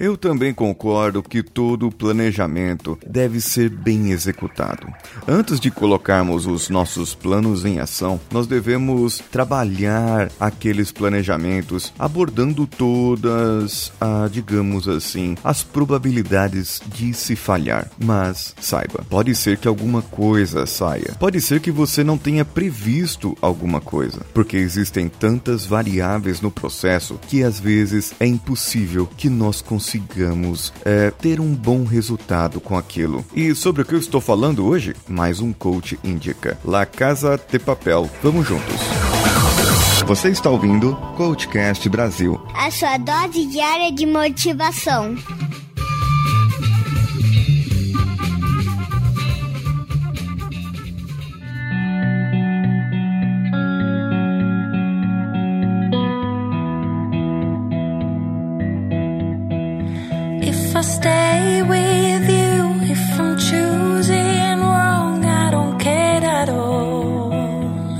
Eu também concordo que todo planejamento deve ser bem executado. Antes de colocarmos os nossos planos em ação, nós devemos trabalhar aqueles planejamentos abordando todas, digamos assim, as probabilidades de se falhar. Mas saiba, pode ser que alguma coisa saia. Pode ser que você não tenha previsto alguma coisa, porque existem tantas variáveis no processo que às vezes é impossível que nós consigamos é, ter um bom resultado com aquilo. E sobre o que eu estou falando hoje, mais um coach indica. La Casa de Papel. Vamos juntos. Você está ouvindo Coachcast Brasil. A sua dose diária de motivação. Stay with you, if I'm choosing wrong, I don't care at all.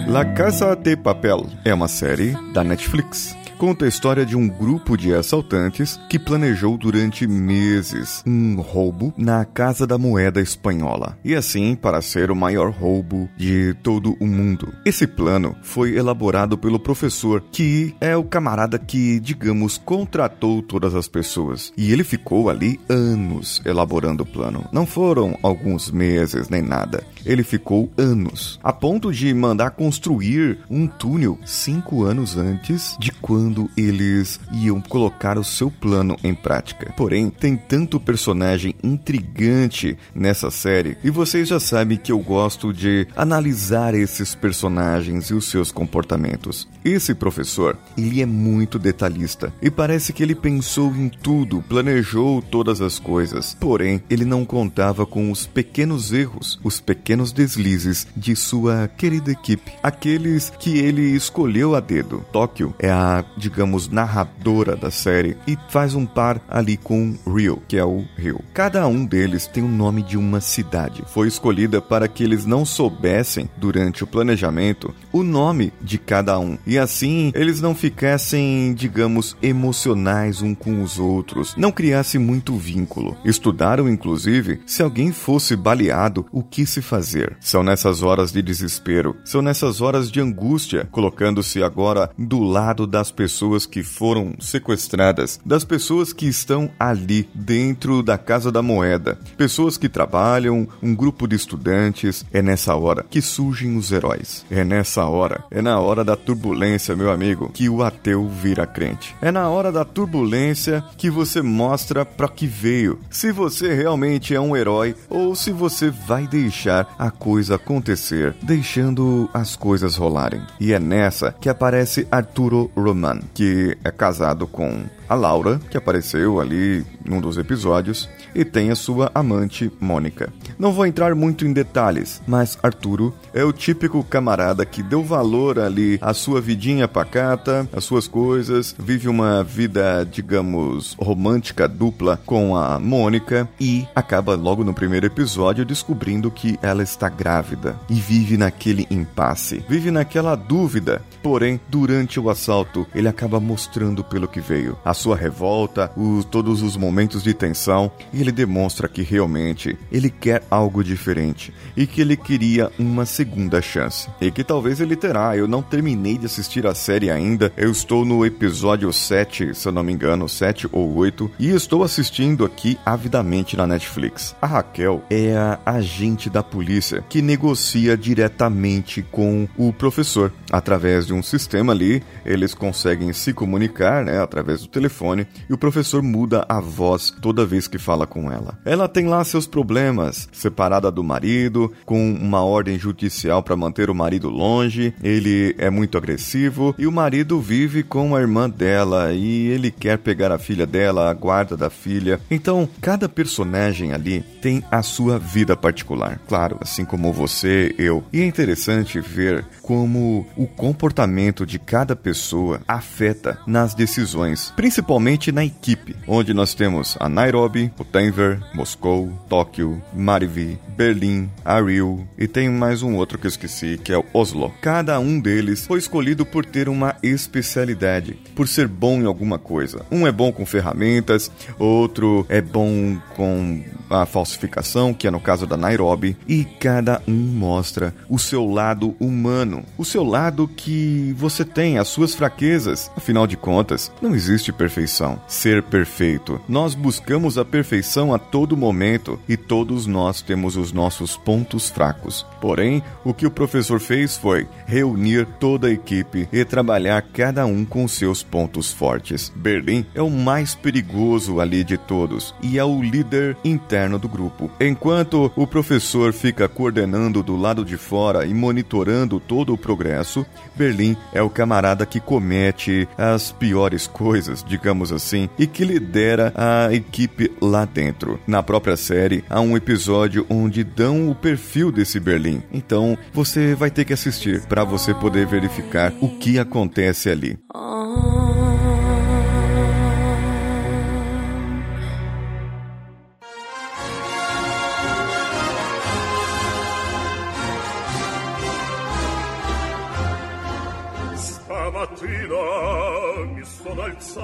La Casa de Papel é uma série da Netflix. Conta a história de um grupo de assaltantes que planejou durante meses um roubo na Casa da Moeda Espanhola. E assim, para ser o maior roubo de todo o mundo. Esse plano foi elaborado pelo professor, que é o camarada que, digamos, contratou todas as pessoas. E ele ficou ali anos elaborando o plano. Não foram alguns meses nem nada. Ele ficou anos, a ponto de mandar construir um túnel cinco anos antes de quando eles iam colocar o seu plano em prática. Porém, tem tanto personagem intrigante nessa série e vocês já sabem que eu gosto de analisar esses personagens e os seus comportamentos. Esse professor, ele é muito detalhista e parece que ele pensou em tudo, planejou todas as coisas. Porém, ele não contava com os pequenos erros, os pequenos deslizes de sua querida equipe, aqueles que ele escolheu a dedo. Tóquio é a, digamos, narradora da série e faz um par ali com Rio, que é o Rio. Cada um deles tem o nome de uma cidade. Foi escolhida para que eles não soubessem durante o planejamento o nome de cada um e assim eles não ficassem, digamos, emocionais um com os outros, não criasse muito vínculo. Estudaram inclusive se alguém fosse baleado, o que se fazer. São nessas horas de desespero, são nessas horas de angústia, colocando-se agora do lado das pessoas que foram sequestradas, das pessoas que estão ali dentro da Casa da Moeda, pessoas que trabalham, um grupo de estudantes. É nessa hora que surgem os heróis. É nessa hora, é na hora da turbulência, meu amigo, que o ateu vira crente. É na hora da turbulência que você mostra para que veio. Se você realmente é um herói ou se você vai deixar a coisa acontecer, deixando as coisas rolarem. E é nessa que aparece Arturo Roman, que é casado com a Laura, que apareceu ali num dos episódios, e tem a sua amante Mônica. Não vou entrar muito em detalhes, mas Arturo é o típico camarada que deu valor ali à sua vidinha pacata, às suas coisas, vive uma vida, digamos, romântica dupla com a Mônica e acaba logo no primeiro episódio descobrindo que ela está grávida e vive naquele impasse, vive naquela dúvida. Porém, durante o assalto, ele acaba mostrando pelo que veio, a sua revolta, os, todos os momentos de tensão, e ele demonstra que realmente ele quer algo diferente e que ele queria uma segunda chance. E que talvez ele terá. Eu não terminei de assistir a série ainda. Eu estou no episódio 7, se eu não me engano, 7 ou 8, e estou assistindo aqui avidamente na Netflix. A Raquel é a agente da polícia que negocia diretamente com o professor através de um sistema ali. Eles conseguem se comunicar, né, através do telefone, e o professor muda a voz toda vez que fala com ela. Ela tem lá seus problemas, separada do marido, com uma ordem judicial para manter o marido longe. Ele é muito agressivo e o marido vive com a irmã dela e ele quer pegar a filha dela, a guarda da filha. Então, cada personagem ali tem a sua vida particular, claro, assim como você, eu. E é interessante ver como o comportamento de cada pessoa afeta nas decisões, principalmente na equipe, onde nós temos a Nairobi, o Denver, Moscou, Tóquio, Marivi, Berlim, a Rio e tem mais um outro que eu esqueci, que é o Oslo. Cada um deles foi escolhido por ter uma especialidade, por ser bom em alguma coisa. Um é bom com ferramentas, outro é bom com a falsificação, que é no caso da Nairobi, e cada um mostra o seu lado humano, o seu lado que você tem, as suas fraquezas. Afinal de contas, não existe perfeição, ser perfeito. Nós buscamos a perfeição a todo momento e todos nós temos os nossos pontos fracos. Porém, o que o professor fez foi reunir toda a equipe e trabalhar cada um com seus pontos fortes. Berlim é o mais perigoso ali de todos e é o líder interno do grupo. Enquanto o professor fica coordenando do lado de fora e monitorando todo o progresso, Berlim é o camarada que comete as piores coisas, digamos assim, e que lidera a equipe lá dentro. Na própria série, há um episódio onde dão o perfil desse Berlim. Então, você vai ter que assistir para você poder verificar o que acontece ali.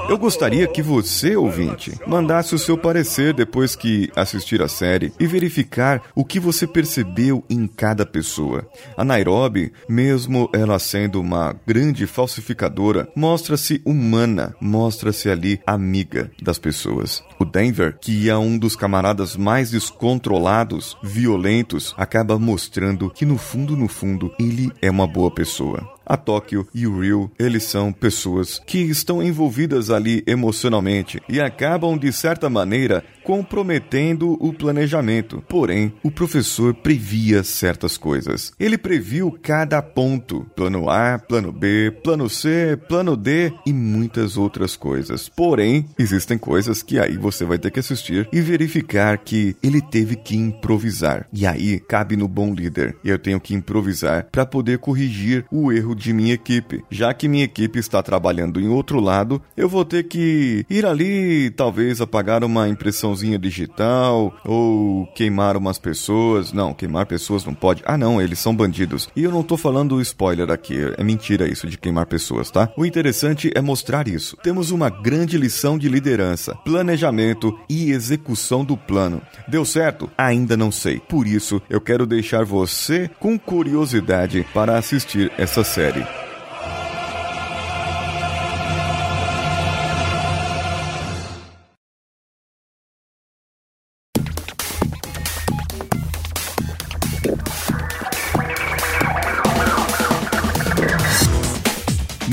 Eu gostaria que você, ouvinte, mandasse o seu parecer depois que assistir a série e verificar o que você percebeu em cada pessoa. A Nairobi, mesmo ela sendo uma grande falsificadora, mostra-se humana, mostra-se ali amiga das pessoas. O Denver, que é um dos camaradas mais descontrolados, violentos, acaba mostrando que no fundo, no fundo, ele é uma boa pessoa. A Tóquio e o Rio, eles são pessoas que estão envolvidas ali emocionalmente e acabam, de certa maneira, comprometendo o planejamento. Porém, o professor previa certas coisas. Ele previu cada ponto: plano A, plano B, plano C, plano D e muitas outras coisas. Porém, existem coisas que aí você vai ter que assistir e verificar que ele teve que improvisar. E aí cabe no bom líder. Eu tenho que improvisar para poder corrigir o erro de minha equipe. Já que minha equipe está trabalhando em outro lado, eu vou ter que ir ali, talvez apagar uma impressãozinha digital ou queimar umas pessoas. Não, queimar pessoas não pode. Ah, não, eles são bandidos. E eu não tô falando spoiler aqui, é mentira isso de queimar pessoas, tá? O interessante é mostrar isso. Temos uma grande lição de liderança, planejamento e execução do plano. Deu certo? Ainda não sei. Por isso, eu quero deixar você com curiosidade para assistir essa série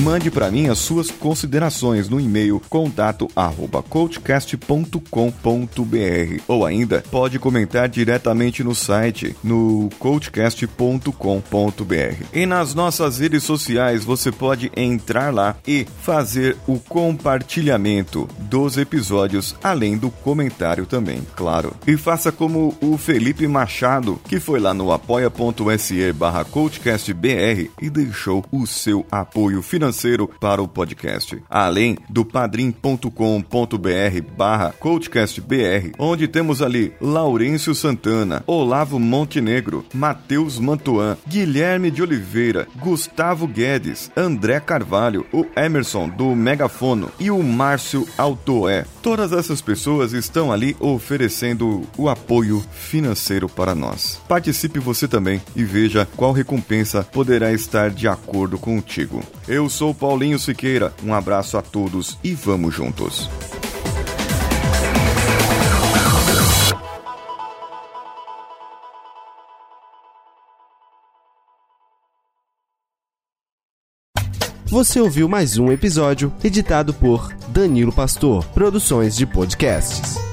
Mande para mim as suas considerações no e-mail contato@coachcast.com.br ou ainda pode comentar diretamente no site no coachcast.com.br. E nas nossas redes sociais você pode entrar lá e fazer o compartilhamento dos episódios, além do comentário também, claro. E faça como o Felipe Machado, que foi lá no apoia.se barra coachcastbr e deixou o seu apoio financeiro financeiro para o podcast. Além do padrim.com.br barra coachcastbr, onde temos ali Laurêncio Santana, Olavo Montenegro, Matheus Mantuan, Guilherme de Oliveira, Gustavo Guedes, André Carvalho, o Emerson do Megafono e o Márcio Altoé. Todas essas pessoas estão ali oferecendo o apoio financeiro para nós. Participe você também e veja qual recompensa poderá estar de acordo contigo. Eu sou Paulinho Siqueira, um abraço a todos e vamos juntos. Você ouviu mais um episódio editado por Danilo Pastor, Produções de Podcasts.